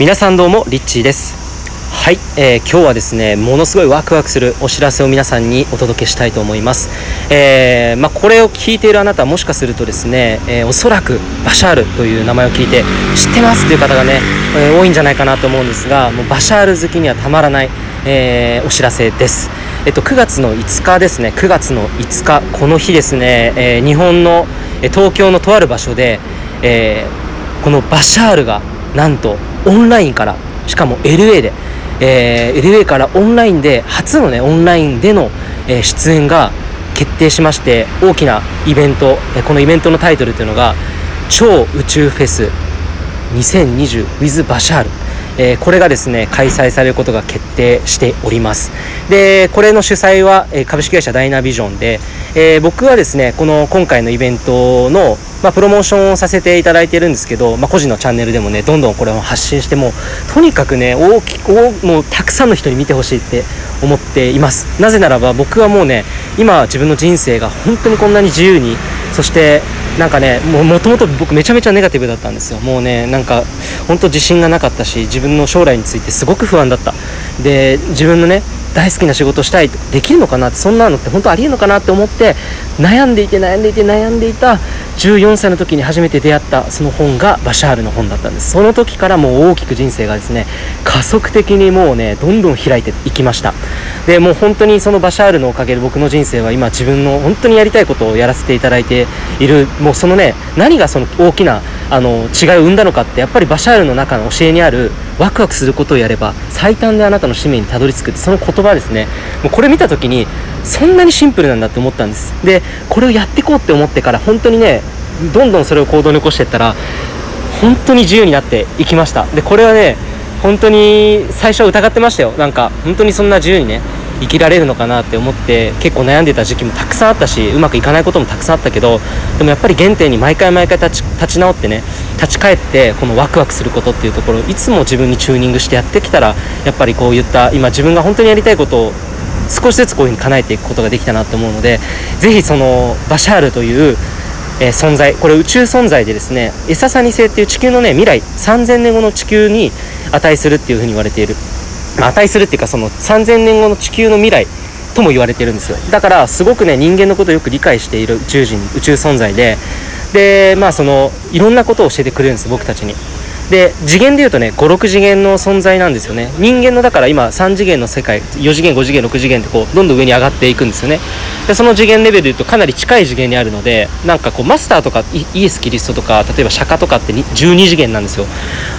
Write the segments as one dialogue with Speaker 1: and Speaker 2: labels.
Speaker 1: 皆さんどうもリッチーです。はい、えー、今日はですねものすごいワクワクするお知らせを皆さんにお届けしたいと思います、えー、まあ、これを聞いているあなたもしかするとですね、えー、おそらくバシャールという名前を聞いて知ってますという方がね、え多いんじゃないかなと思うんですがもうバシャール好きにはたまらない、えお知らせです。えっと、9月の5日ですね9月の5日この日ですね、え日本の東京のとある場所で、えこのバシャールがなんとオンラインからしかも LA で、えー、LA からオンラインで初のねオンラインでの、えー、出演が決定しまして大きなイベント、えー、このイベントのタイトルというのが超宇宙フェス 2020with バシャールえー、これがですね開催されることが決定しております。でこれの主催は、え株式会社ダイナビジョンで、えー、僕はですねこの今回のイベントのまあ、プロモーションをさせていただいているんですけど、まあ、個人のチャンネルでもねどんどんこれを発信してもとにかくね大きくもうたくさんの人に見てほしいって思っています。なぜならば僕はもうね今自分の人生が本当にこんなに自由にそしてなんかねもともと僕めちゃめちゃネガティブだったんですよ。もうねなんか本当自信がなかったし自分の将来についてすごく不安だった。で自分のね大好きな仕事したいできるのかなってそんなのって本当ありえるのかなって思って悩んでいて悩んでいて悩んでいた14歳の時に初めて出会ったその本がバシャールの本だったんです。その時からもう大きく人生がですね加速的にもうねどんどん開いていきました。でもう本当にそのバシャールのおかげで僕の人生は今自分の本当にやりたいことをやらせていただいている。もうそのね何がその大きなあの違いを生んだのかってやっぱりバシャールの中の教えにあるワクワクすることをやれば最短であなたの使命にたどり着くってその言葉ですね。もうこれ見た時にそんなにシンプルなんだって思ったんです。でこれをやっていこうって思ってから本当にねどんどんそれを行動に起こしていったら本当に自由になっていきました。でこれはね本当に最初疑ってましたよ。なんか本当にそんな自由にね生きられるのかなって思って結構悩んでた時期もたくさんあったしうまくいかないこともたくさんあったけどでもやっぱり原点に毎回毎回立ち立ち直ってね立ち返ってこのワクワクすることっていうところいつも自分にチューニングしてやってきたらやっぱりこういった今自分が本当にやりたいことを少しずつこういうふうに叶えていくことができたなと思うのでぜひそのバシャールというえー、存在これ宇宙存在でですねエササニ星っていう地球のね未来3000年後の地球に値するっていうふうに言われている。ま値するっていうかその3000年後の地球の未来とも言われてるんですよ。だからすごくね人間のことをよく理解している宇宙人宇宙存在で。でまあそのいろんなことを教えてくれるんです僕たちに。で次元でいうとね56次元の存在なんですよね。人間のだから今3次元の世界4次元5次元6次元ってこうどんどん上に上がっていくんですよね。でその次元レベルでいうとかなり近い次元にあるのでなんかこうマスターとかイエス・キリストとか例えば釈迦とかって12次元なんですよ。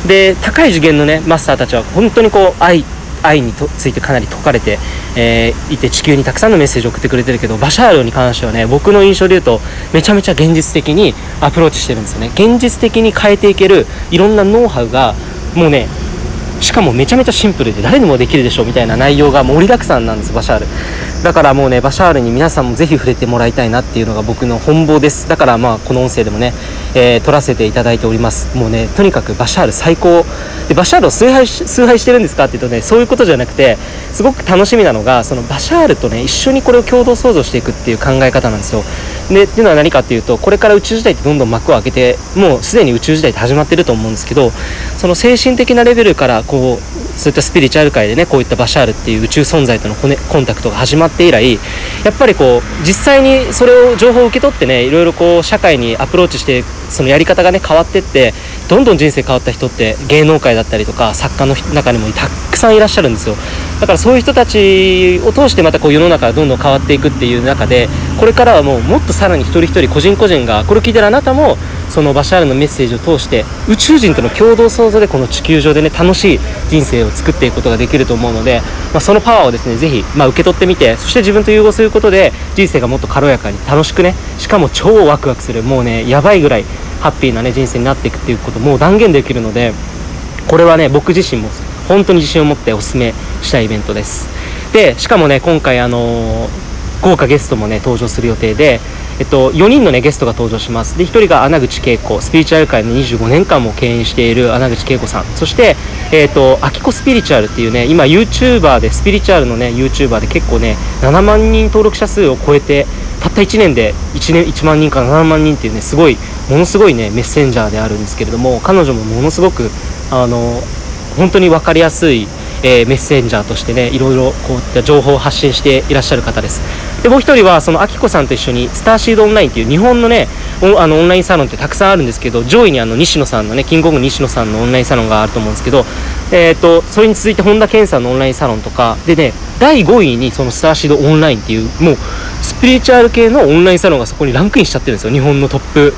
Speaker 1: で高い次元のねマスターたちは本当にこう愛愛についてかなり解かれて、えー、いて地球にたくさんのメッセージを送ってくれてるけどバシャールに関してはね僕の印象で言うとめちゃめちゃ現実的にアプローチしてるんですよね。現実的に変えていけるいろんなノウハウがもうねしかもめちゃめちゃシンプルで誰にもできるでしょみたいな内容が盛りだくさんなんですバシャール。だからもうねバシャールに皆さんもぜひ触れてもらいたいなっていうのが僕の本望です。だからまあこの音声でもね、えー、撮らせていただいております。もうねとにかくバシャール最高。でバシャールを崇拝崇拝してるんですかっていうとねそういうことじゃなくてすごく楽しみなのがそのバシャールとね一緒にこれを共同創造していくっていう考え方なんですよ。でっていうのは何かっていうとこれから宇宙時代ってどんどん幕を開けてもうすでに宇宙時代って始まってると思うんですけどその精神的なレベルからこうそういったスピリチュアル界でねこういったバシャールっていう宇宙存在とのコネコンタクトが始まって以来やっぱりこう実際にそれを情報を受け取ってねいろいろこう社会にアプローチしてそのやり方がね変わってってどんどん人生変わった人って芸能界だったりとか作家の中にもたくさんいらっしゃるんですよ。だからそういう人たちを通してまたこう世の中がどんどん変わっていくっていう中でこれからはもうもっとさらに一人一人個人個人がこれを聞いてるあなたもそのバシャールのメッセージを通して宇宙人との共同創造でこの地球上でね楽しい人生を作っていくことができると思うので、まあ、そのパワーをですねぜひ、まあ、受け取ってみてそして自分と融合することで人生がもっと軽やかに楽しくねしかも超ワクワクするもうねやばいぐらいハッピーなね人生になっていくっていうこともう断言できるのでこれはね僕自身も本当に自信を持ってお勧めしたいイベントです。でしかもね今回あのー、豪華ゲストもね登場する予定でえっと、4人の、ね、ゲストが登場します。で1人が穴口恵子。スピリチュアル界の25年間も牽引している穴口恵子さん。そして、えっと、アキコスピリチュアルっていうね今 YouTuber でスピリチュアルのね YouTuber で結構ね7万人登録者数を超えてたった1年で1年1万人から7万人っていうねすごいものすごいねメッセンジャーであるんですけれども彼女もものすごくあの本当に分かりやすいえー、メッセンジャーとしてねいろいろこういった情報を発信していらっしゃる方です。でもう一人はそのあきこさんと一緒にスターシードオンラインっていう日本のねあのオンラインサロンってたくさんあるんですけど上位にあの西野さんのねキングコング西野さんのオンラインサロンがあると思うんですけど、えーと、それに続いて本田健さんのオンラインサロンとかでね第5位にそのスターシードオンラインっていうもうスピリチュアル系のオンラインサロンがそこにランクインしちゃってるんですよ。日本のトップ、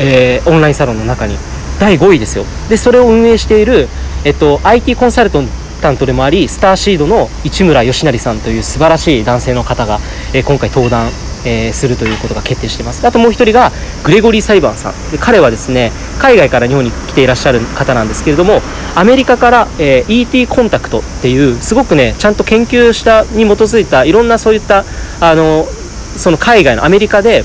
Speaker 1: えー、オンラインサロンの中に。第5位ですよ。でそれを運営している、えっと、IT コンサルトタントでもありスターシードの市村義成さんという素晴らしい男性の方が、えー、今回登壇、えー、するということが決定しています。あともう一人がグレゴリー・サイバンさん。で彼はですね海外から日本に来ていらっしゃる方なんですけれどもアメリカから、えー、ET コンタクトっていうすごくねちゃんと研究したに基づいたいろんなそういったあのその海外のアメリカで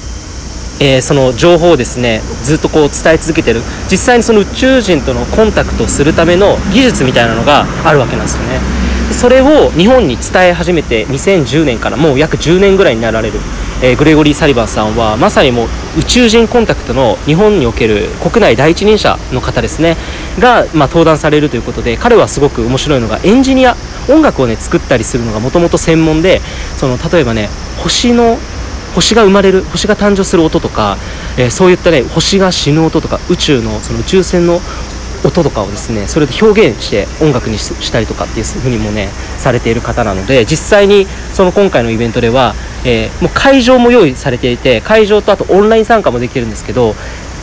Speaker 1: えー、その情報をですねずっとこう伝え続けてる。実際にその宇宙人とのコンタクトするための技術みたいなのがあるわけなんですよね。それを日本に伝え始めて2010年からもう約10年ぐらいになられる、えー、グレゴリー・サリバンさんはまさにもう宇宙人コンタクトの日本における国内第一人者の方ですねが、まあ、登壇されるということで彼はすごく面白いのがエンジニア音楽をね作ったりするのがもともと専門でその例えばね星の星が生まれる星が誕生する音とか、えー、そういったね星が死ぬ音とか宇宙のその宇宙船の音とかをですねそれで表現して音楽にしたりとかっていうふうにもねされている方なので実際にその今回のイベントでは、えー、もう会場も用意されていて会場とあとオンライン参加もできるんですけど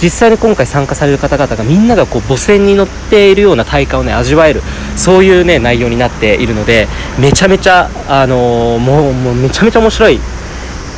Speaker 1: 実際に今回参加される方々がみんながこう母船に乗っているような体感をね味わえるそういうね内容になっているのでめちゃめちゃあのー、もうもうめちゃめちゃ面白い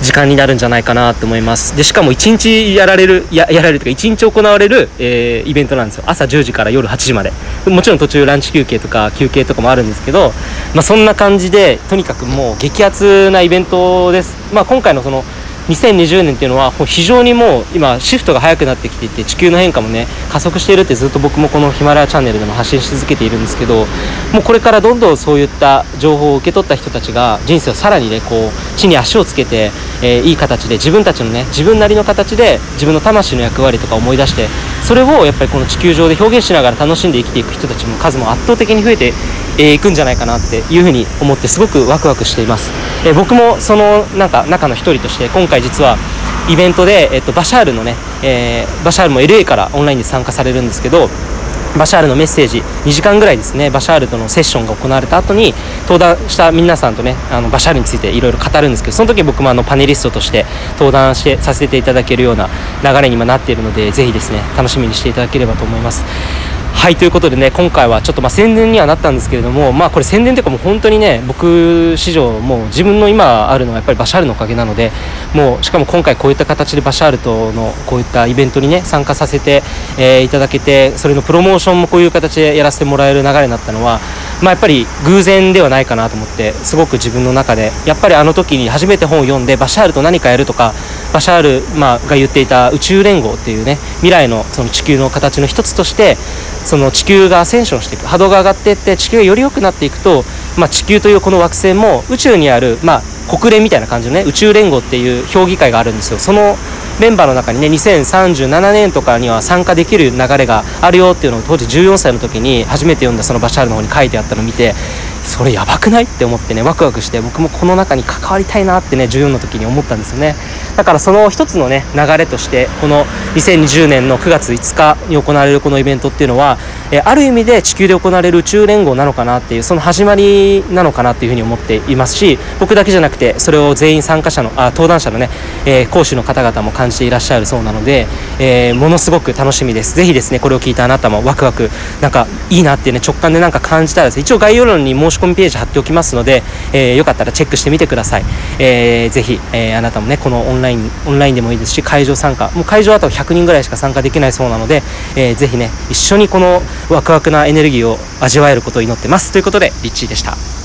Speaker 1: 時間になるんじゃないかなと思います。でしかも1日やられるややられるというか1日行われる、えー、イベントなんですよ。朝10時から夜8時まで。もちろん途中ランチ休憩とか休憩とかもあるんですけど、まあ、そんな感じでとにかくもう激アツなイベントです、まあ、今回のその2020年っていうのは非常にもう今シフトが早くなってきていて地球の変化もね加速しているってずっと僕もこのヒマラヤチャンネルでも発信し続けているんですけどもうこれからどんどんそういった情報を受け取った人たちが人生をさらにねこう地に足をつけて、えー、いい形で自分たちのね自分なりの形で自分の魂の役割とか思い出してそれをやっぱりこの地球上で表現しながら楽しんで生きていく人たちも数も圧倒的に増えていくんじゃないかなっていうふうに思ってすごくワクワクしています、えー、僕もそのなんか中の一人として今回実はイベントで、えっと、バシャールのね、えー、バシャールも LA からオンラインで参加されるんですけどバシャールのメッセージ2時間ぐらいですねバシャールとのセッションが行われた後に登壇した皆さんとねあのバシャールについていろいろ語るんですけどその時僕もあのパネリストとして登壇してさせていただけるような流れに今なっているのでぜひですね楽しみにしていただければと思います。はいということでね今回はちょっとまあ宣伝にはなったんですけれどもまあこれ宣伝というかもう本当にね僕史上もう自分の今あるのはやっぱりバシャールのおかげなのでもうしかも今回こういった形でバシャールとのこういったイベントにね参加させて、えー、いただけてそれのプロモーションもこういう形でやらせてもらえる流れになったのはまあやっぱり偶然ではないかなと思ってすごく自分の中でやっぱりあの時に初めて本を読んでバシャールと何かやるとかバシャール、まあ、が言っていた宇宙連合っていうね未来のその地球の形の一つとしてその地球がアセンションしていく波動が上がっていって地球がより良くなっていくと、まあ、地球というこの惑星も宇宙にある、まあ、国連みたいな感じのね宇宙連合っていう評議会があるんですよ。そのメンバーの中にね2037年とかには参加できる流れがあるよっていうのを当時14歳の時に初めて読んだそのバシャールの方に書いてあったのを見てそれやばくないって思ってねワクワクして僕もこの中に関わりたいなってね14の時に思ったんですよね。だからその一つのね流れとしてこの2020年の9月5日に行われるこのイベントっていうのは、えある意味で地球で行われる宇宙連合なのかなっていうその始まりなのかなっていうふうに思っていますし僕だけじゃなくてそれを全員参加者のあ登壇者のね、えー、講師の方々も感じていらっしゃるそうなので、えー、ものすごく楽しみです。ぜひですねこれを聞いたあなたもワクワクなんかいいなってね直感でなんか感じたらですね一応概要欄に申し込みページ貼っておきますので、えー、よかったらチェックしてみてください、えー、ぜひ、えー、あなたもねこのオンンラインオンラインでもいいですし会場参加。もう会場あと100人ぐらいしか参加できないそうなので、えー、ぜひね一緒にこのワクワクなエネルギーを味わえることを祈ってます。ということでリッチーでした。